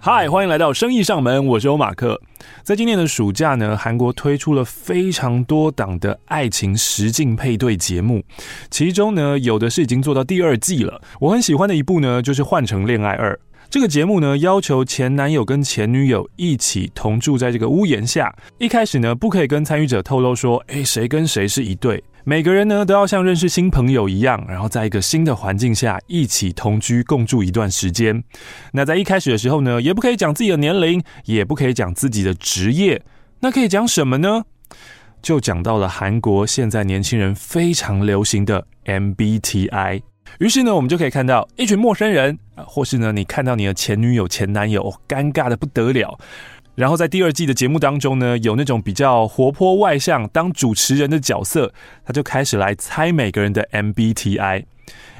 嗨，欢迎来到生意上门，我是欧马克。在今年的暑假呢，韩国推出了非常多档的爱情实境配对节目，其中呢，有的是已经做到第二季了。我很喜欢的一部呢，就是《换乘恋爱二》。这个节目呢，要求前男友跟前女友一起同住在这个屋檐下。一开始呢，不可以跟参与者透露说，诶，谁跟谁是一对。每个人呢，都要像认识新朋友一样，然后在一个新的环境下一起同居共住一段时间。那在一开始的时候呢，也不可以讲自己的年龄，也不可以讲自己的职业。那可以讲什么呢？就讲到了韩国现在年轻人非常流行的 MBTI。于是呢，我们就可以看到一群陌生人，或是呢，你看到你的前女友、前男友，哦，尴尬得不得了。然后在第二季的节目当中呢，有那种比较活泼外向当主持人的角色，他就开始来猜每个人的 MBTI。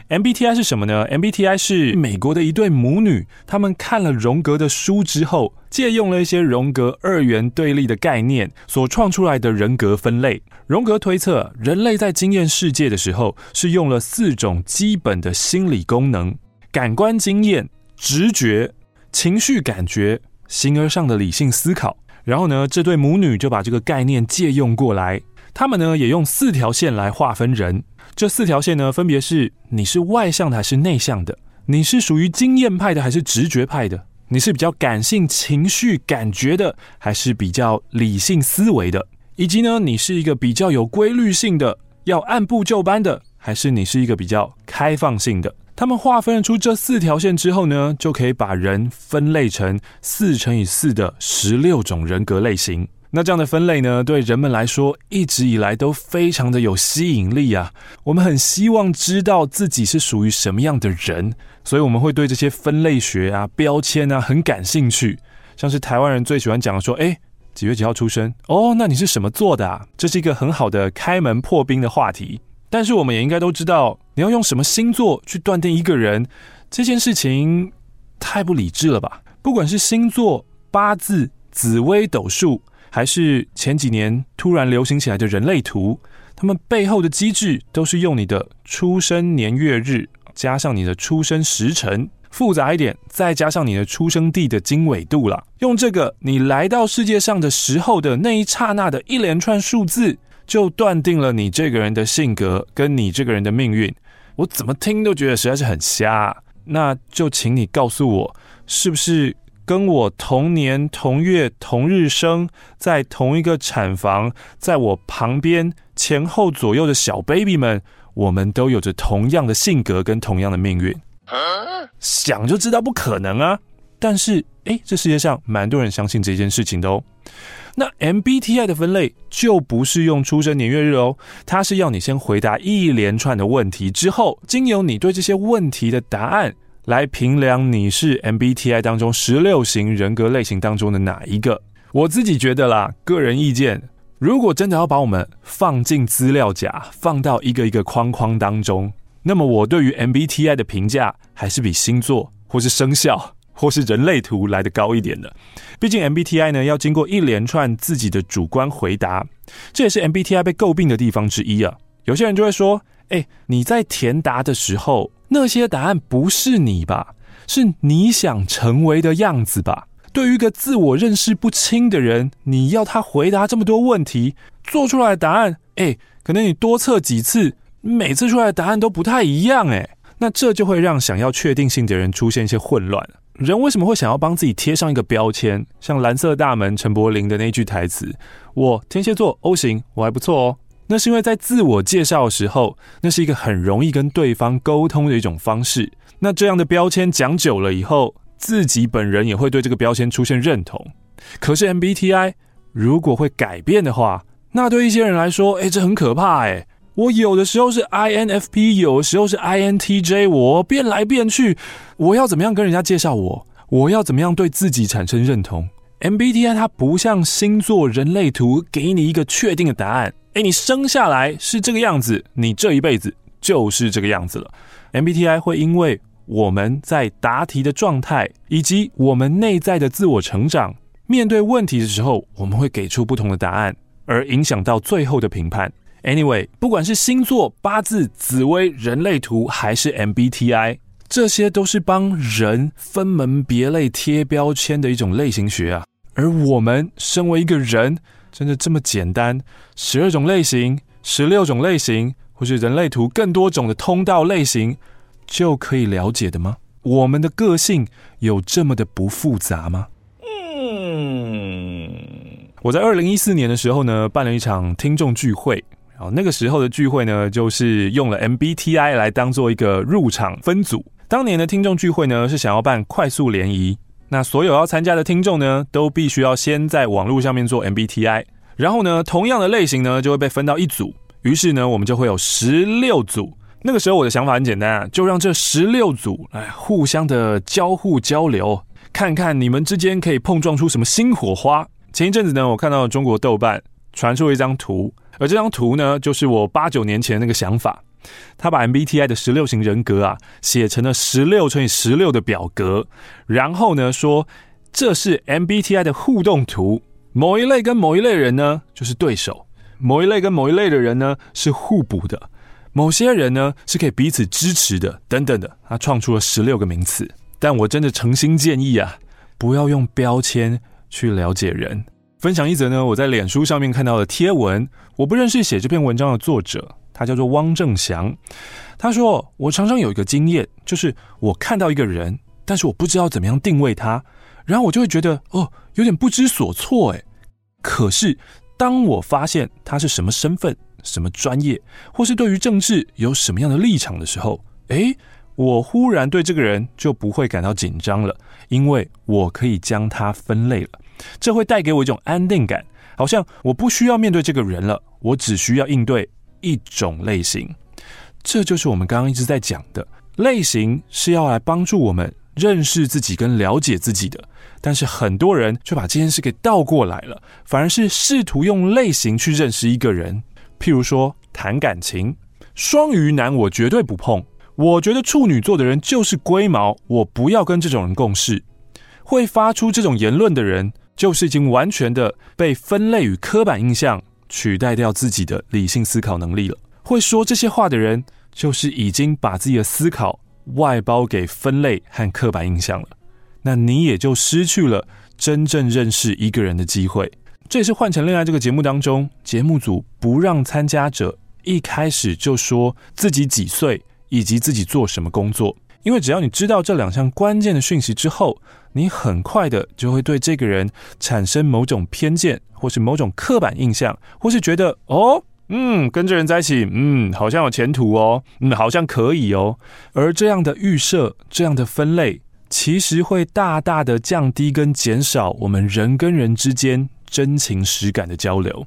MBTI 是什么呢？MBTI 是美国的一对母女，他们看了荣格的书之后，借用了一些荣格二元对立的概念所创出来的人格分类。荣格推测，人类在经验世界的时候，是用了四种基本的心理功能：感官经验、直觉、情绪感觉、形而上的理性思考。然后呢，这对母女就把这个概念借用过来，他们呢也用四条线来划分人。这四条线呢，分别是你是外向的还是内向的？你是属于经验派的还是直觉派的？你是比较感性、情绪、感觉的，还是比较理性思维的？以及呢，你是一个比较有规律性的，要按部就班的，还是你是一个比较开放性的？他们划分出这四条线之后呢，就可以把人分类成四乘以四的十六种人格类型。那这样的分类呢，对人们来说一直以来都非常的有吸引力啊。我们很希望知道自己是属于什么样的人，所以我们会对这些分类学啊、标签啊很感兴趣。像是台湾人最喜欢讲说：“哎，几月几号出生？哦，那你是什么座的啊？”这是一个很好的开门破冰的话题。但是我们也应该都知道，你要用什么星座去断定一个人，这件事情太不理智了吧？不管是星座、八字、紫微斗数。还是前几年突然流行起来的人类图，他们背后的机制都是用你的出生年月日加上你的出生时辰，复杂一点，再加上你的出生地的经纬度了。用这个，你来到世界上的时候的那一刹那的一连串数字，就断定了你这个人的性格跟你这个人的命运。我怎么听都觉得实在是很瞎。那就请你告诉我，是不是？跟我同年同月同日生，在同一个产房，在我旁边前后左右的小 baby 们，我们都有着同样的性格跟同样的命运。想就知道不可能啊！但是，诶，这世界上蛮多人相信这件事情的哦。那 MBTI 的分类就不是用出生年月日哦，它是要你先回答一连串的问题之后，经由你对这些问题的答案。来评量你是 MBTI 当中十六型人格类型当中的哪一个？我自己觉得啦，个人意见，如果真的要把我们放进资料夹，放到一个一个框框当中，那么我对于 MBTI 的评价还是比星座或是生肖或是人类图来的高一点的。毕竟 MBTI 呢，要经过一连串自己的主观回答，这也是 MBTI 被诟病的地方之一啊。有些人就会说，哎，你在填答的时候，那些答案不是你吧？是你想成为的样子吧？对于一个自我认识不清的人，你要他回答这么多问题，做出来的答案，哎，可能你多测几次，每次出来的答案都不太一样，哎，那这就会让想要确定性的人出现一些混乱。人为什么会想要帮自己贴上一个标签？像蓝色大门陈柏霖的那句台词：“我天蝎座 O 型，我还不错哦。”那是因为在自我介绍的时候，那是一个很容易跟对方沟通的一种方式。那这样的标签讲久了以后，自己本人也会对这个标签出现认同。可是 MBTI 如果会改变的话，那对一些人来说，诶，这很可怕诶。我有的时候是 INFP，有的时候是 INTJ，我变来变去，我要怎么样跟人家介绍我？我要怎么样对自己产生认同？MBTI 它不像星座、人类图，给你一个确定的答案。诶，你生下来是这个样子，你这一辈子就是这个样子了。MBTI 会因为我们在答题的状态，以及我们内在的自我成长，面对问题的时候，我们会给出不同的答案，而影响到最后的评判。Anyway，不管是星座、八字、紫微、人类图，还是 MBTI，这些都是帮人分门别类贴标签的一种类型学啊。而我们身为一个人，真的这么简单？十二种类型、十六种类型，或是人类图更多种的通道类型，就可以了解的吗？我们的个性有这么的不复杂吗？嗯，我在二零一四年的时候呢，办了一场听众聚会。哦那个时候的聚会呢，就是用了 MBTI 来当做一个入场分组。当年的听众聚会呢，是想要办快速联谊。那所有要参加的听众呢，都必须要先在网络上面做 MBTI。然后呢，同样的类型呢，就会被分到一组。于是呢，我们就会有十六组。那个时候我的想法很简单啊，就让这十六组来互相的交互交流，看看你们之间可以碰撞出什么新火花。前一阵子呢，我看到中国豆瓣传出了一张图。而这张图呢，就是我八九年前那个想法。他把 MBTI 的十六型人格啊，写成了十六乘以十六的表格，然后呢说，这是 MBTI 的互动图。某一类跟某一类人呢，就是对手；某一类跟某一类的人呢，是互补的；某些人呢，是可以彼此支持的，等等的。他创出了十六个名词。但我真的诚心建议啊，不要用标签去了解人。分享一则呢，我在脸书上面看到的贴文。我不认识写这篇文章的作者，他叫做汪正祥。他说：“我常常有一个经验，就是我看到一个人，但是我不知道怎么样定位他，然后我就会觉得哦，有点不知所措。诶，可是当我发现他是什么身份、什么专业，或是对于政治有什么样的立场的时候，诶，我忽然对这个人就不会感到紧张了，因为我可以将他分类了。这会带给我一种安定感。”好像我不需要面对这个人了，我只需要应对一种类型。这就是我们刚刚一直在讲的，类型是要来帮助我们认识自己跟了解自己的。但是很多人却把这件事给倒过来了，反而是试图用类型去认识一个人。譬如说谈感情，双鱼男我绝对不碰，我觉得处女座的人就是龟毛，我不要跟这种人共事。会发出这种言论的人，就是已经完全的被分类与刻板印象取代掉自己的理性思考能力了。会说这些话的人，就是已经把自己的思考外包给分类和刻板印象了。那你也就失去了真正认识一个人的机会。这也是《换乘恋爱》这个节目当中，节目组不让参加者一开始就说自己几岁以及自己做什么工作。因为只要你知道这两项关键的讯息之后，你很快的就会对这个人产生某种偏见，或是某种刻板印象，或是觉得哦，嗯，跟这人在一起，嗯，好像有前途哦，嗯，好像可以哦。而这样的预设，这样的分类，其实会大大的降低跟减少我们人跟人之间真情实感的交流。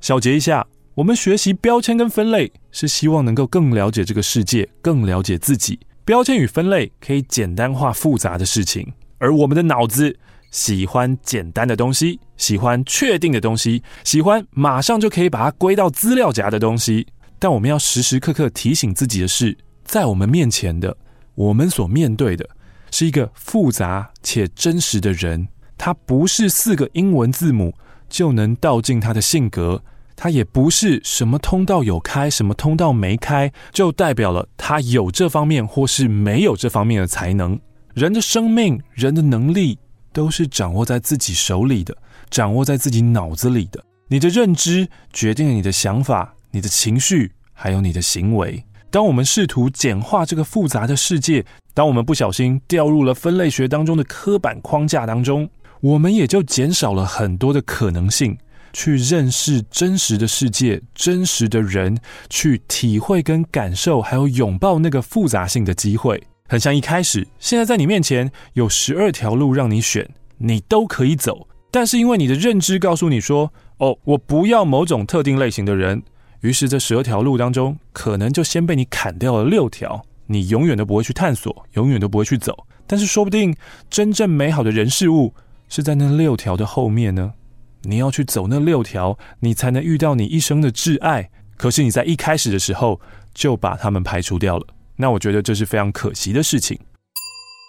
小结一下，我们学习标签跟分类，是希望能够更了解这个世界，更了解自己。标签与分类可以简单化复杂的事情，而我们的脑子喜欢简单的东西，喜欢确定的东西，喜欢马上就可以把它归到资料夹的东西。但我们要时时刻刻提醒自己的是，在我们面前的，我们所面对的是一个复杂且真实的人，他不是四个英文字母就能道尽他的性格。它也不是什么通道有开，什么通道没开，就代表了他有这方面或是没有这方面的才能。人的生命、人的能力都是掌握在自己手里的，掌握在自己脑子里的。你的认知决定了你的想法、你的情绪，还有你的行为。当我们试图简化这个复杂的世界，当我们不小心掉入了分类学当中的刻板框架当中，我们也就减少了很多的可能性。去认识真实的世界，真实的人，去体会跟感受，还有拥抱那个复杂性的机会，很像一开始，现在在你面前有十二条路让你选，你都可以走。但是因为你的认知告诉你说，哦，我不要某种特定类型的人，于是这十二条路当中，可能就先被你砍掉了六条，你永远都不会去探索，永远都不会去走。但是说不定真正美好的人事物是在那六条的后面呢？你要去走那六条，你才能遇到你一生的挚爱。可是你在一开始的时候就把他们排除掉了，那我觉得这是非常可惜的事情。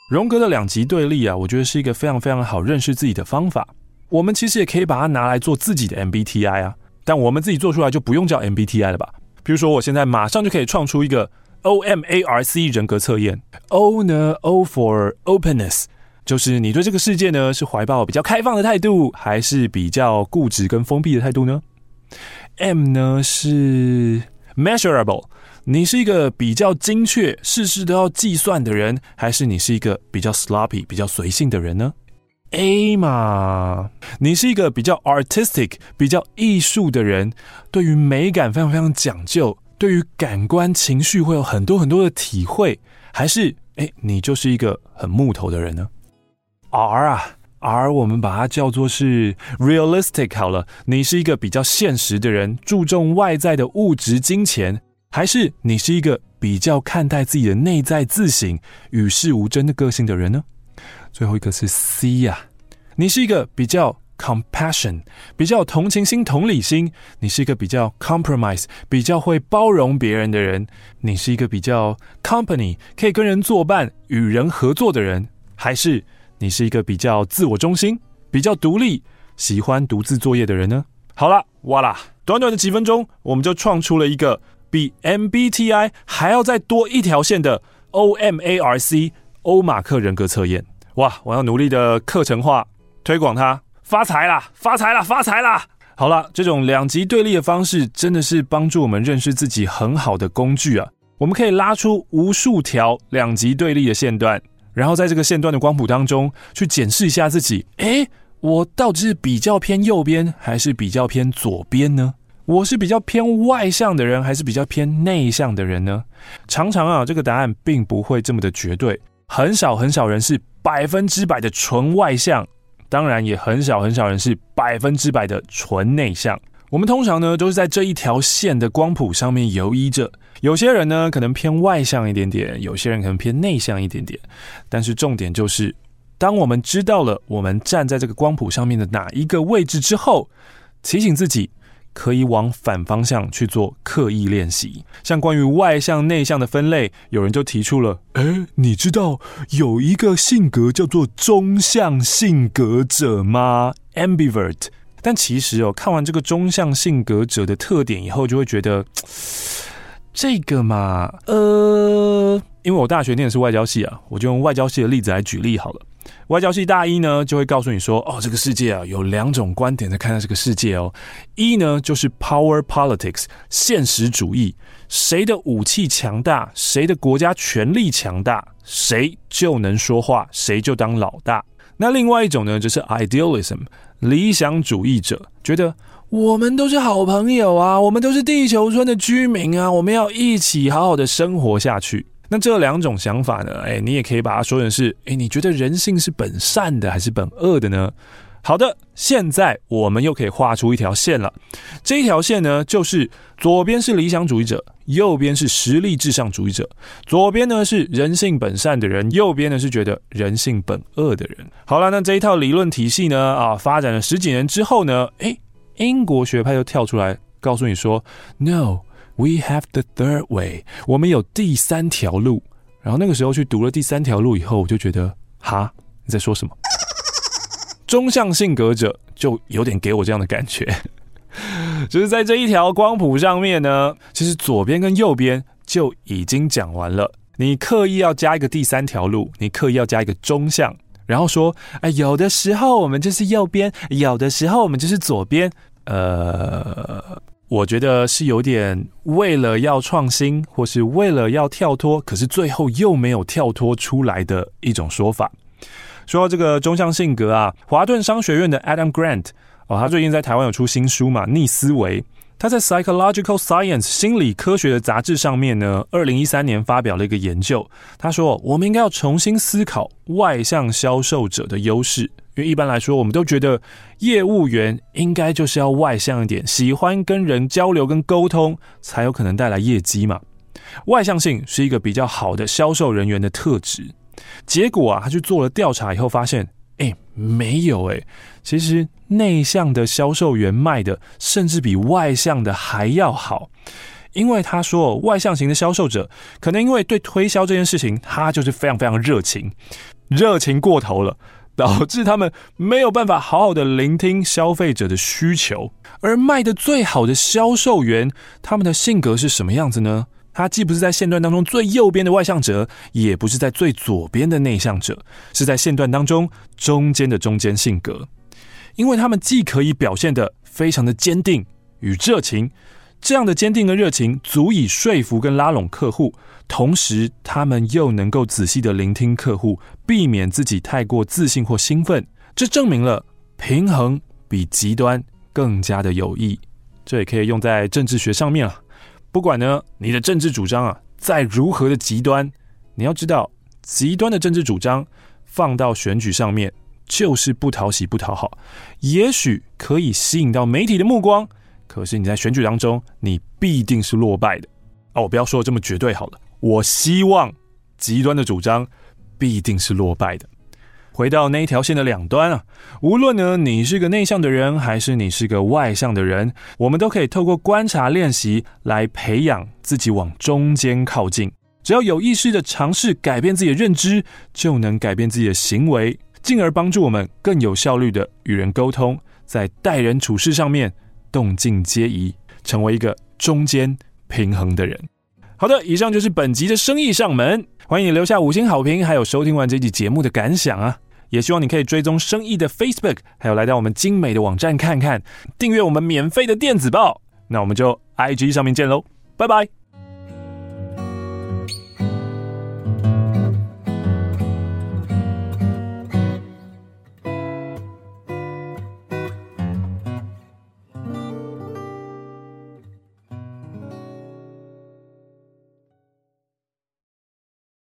荣格的两极对立啊，我觉得是一个非常非常好认识自己的方法。我们其实也可以把它拿来做自己的 MBTI 啊，但我们自己做出来就不用叫 MBTI 了吧？比如说，我现在马上就可以创出一个 OMARC 人格测验。O 呢，O for openness，就是你对这个世界呢是怀抱比较开放的态度，还是比较固执跟封闭的态度呢？M 呢是 measurable，你是一个比较精确、事事都要计算的人，还是你是一个比较 sloppy、比较随性的人呢？A 嘛，你是一个比较 artistic、比较艺术的人，对于美感非常非常讲究，对于感官情绪会有很多很多的体会，还是诶，你就是一个很木头的人呢？R 啊，R 我们把它叫做是 realistic 好了，你是一个比较现实的人，注重外在的物质金钱，还是你是一个比较看待自己的内在自省、与世无争的个性的人呢？最后一个是 C 呀、啊，你是一个比较 compassion，比较同情心、同理心；你是一个比较 compromise，比较会包容别人的人；你是一个比较 company，可以跟人作伴、与人合作的人；还是你是一个比较自我中心、比较独立、喜欢独自作业的人呢？好了，哇啦，短短的几分钟，我们就创出了一个比 MBTI 还要再多一条线的 OMARC 欧马克人格测验。哇！我要努力的课程化推广它，发财啦！发财啦！发财啦！好了，这种两极对立的方式真的是帮助我们认识自己很好的工具啊！我们可以拉出无数条两极对立的线段，然后在这个线段的光谱当中去检视一下自己。诶，我到底是比较偏右边，还是比较偏左边呢？我是比较偏外向的人，还是比较偏内向的人呢？常常啊，这个答案并不会这么的绝对。很少很少人是百分之百的纯外向，当然也很少很少人是百分之百的纯内向。我们通常呢都是在这一条线的光谱上面游移着。有些人呢可能偏外向一点点，有些人可能偏内向一点点。但是重点就是，当我们知道了我们站在这个光谱上面的哪一个位置之后，提醒自己。可以往反方向去做刻意练习。像关于外向内向的分类，有人就提出了：诶，你知道有一个性格叫做中向性格者吗？Ambivert。但其实哦，看完这个中向性格者的特点以后，就会觉得这个嘛，呃，因为我大学念的是外交系啊，我就用外交系的例子来举例好了。外交系大一呢，就会告诉你说，哦，这个世界啊，有两种观点在看待这个世界哦。一呢，就是 power politics，现实主义，谁的武器强大，谁的国家权力强大，谁就能说话，谁就当老大。那另外一种呢，就是 idealism，理想主义者，觉得我们都是好朋友啊，我们都是地球村的居民啊，我们要一起好好的生活下去。那这两种想法呢？哎，你也可以把它说成是：哎，你觉得人性是本善的还是本恶的呢？好的，现在我们又可以画出一条线了。这一条线呢，就是左边是理想主义者，右边是实力至上主义者。左边呢是人性本善的人，右边呢是觉得人性本恶的人。好了，那这一套理论体系呢，啊，发展了十几年之后呢，哎，英国学派又跳出来告诉你说：No。We have the third way，我们有第三条路。然后那个时候去读了第三条路以后，我就觉得，哈，你在说什么？中向性格者就有点给我这样的感觉，就是在这一条光谱上面呢，其实左边跟右边就已经讲完了。你刻意要加一个第三条路，你刻意要加一个中向，然后说，哎，有的时候我们就是右边，有的时候我们就是左边，呃。我觉得是有点为了要创新，或是为了要跳脱，可是最后又没有跳脱出来的一种说法。说这个中向性格啊，华顿商学院的 Adam Grant 哦，他最近在台湾有出新书嘛，《逆思维》。他在 Psychological Science 心理科学的杂志上面呢，二零一三年发表了一个研究。他说，我们应该要重新思考外向销售者的优势。因为一般来说，我们都觉得业务员应该就是要外向一点，喜欢跟人交流跟沟通，才有可能带来业绩嘛。外向性是一个比较好的销售人员的特质。结果啊，他去做了调查以后发现，哎，没有哎，其实内向的销售员卖的甚至比外向的还要好。因为他说，外向型的销售者可能因为对推销这件事情，他就是非常非常热情，热情过头了。导致他们没有办法好好的聆听消费者的需求，而卖的最好的销售员，他们的性格是什么样子呢？他既不是在线段当中最右边的外向者，也不是在最左边的内向者，是在线段当中中间的中间性格。因为他们既可以表现得非常的坚定与热情，这样的坚定的热情足以说服跟拉拢客户，同时他们又能够仔细的聆听客户，避免自己太过自信或兴奋。这证明了平衡比极端更加的有益。这也可以用在政治学上面啊。不管呢，你的政治主张啊，再如何的极端，你要知道，极端的政治主张放到选举上面，就是不讨喜、不讨好。也许可以吸引到媒体的目光，可是你在选举当中，你必定是落败的。哦，我不要说的这么绝对好了。我希望极端的主张必定是落败的。回到那一条线的两端啊，无论呢你是个内向的人，还是你是个外向的人，我们都可以透过观察练习来培养自己往中间靠近。只要有意识的尝试改变自己的认知，就能改变自己的行为，进而帮助我们更有效率的与人沟通，在待人处事上面动静皆宜，成为一个中间平衡的人。好的，以上就是本集的生意上门。欢迎你留下五星好评，还有收听完这集节目的感想啊！也希望你可以追踪生意的 Facebook，还有来到我们精美的网站看看，订阅我们免费的电子报。那我们就 IG 上面见喽，拜拜。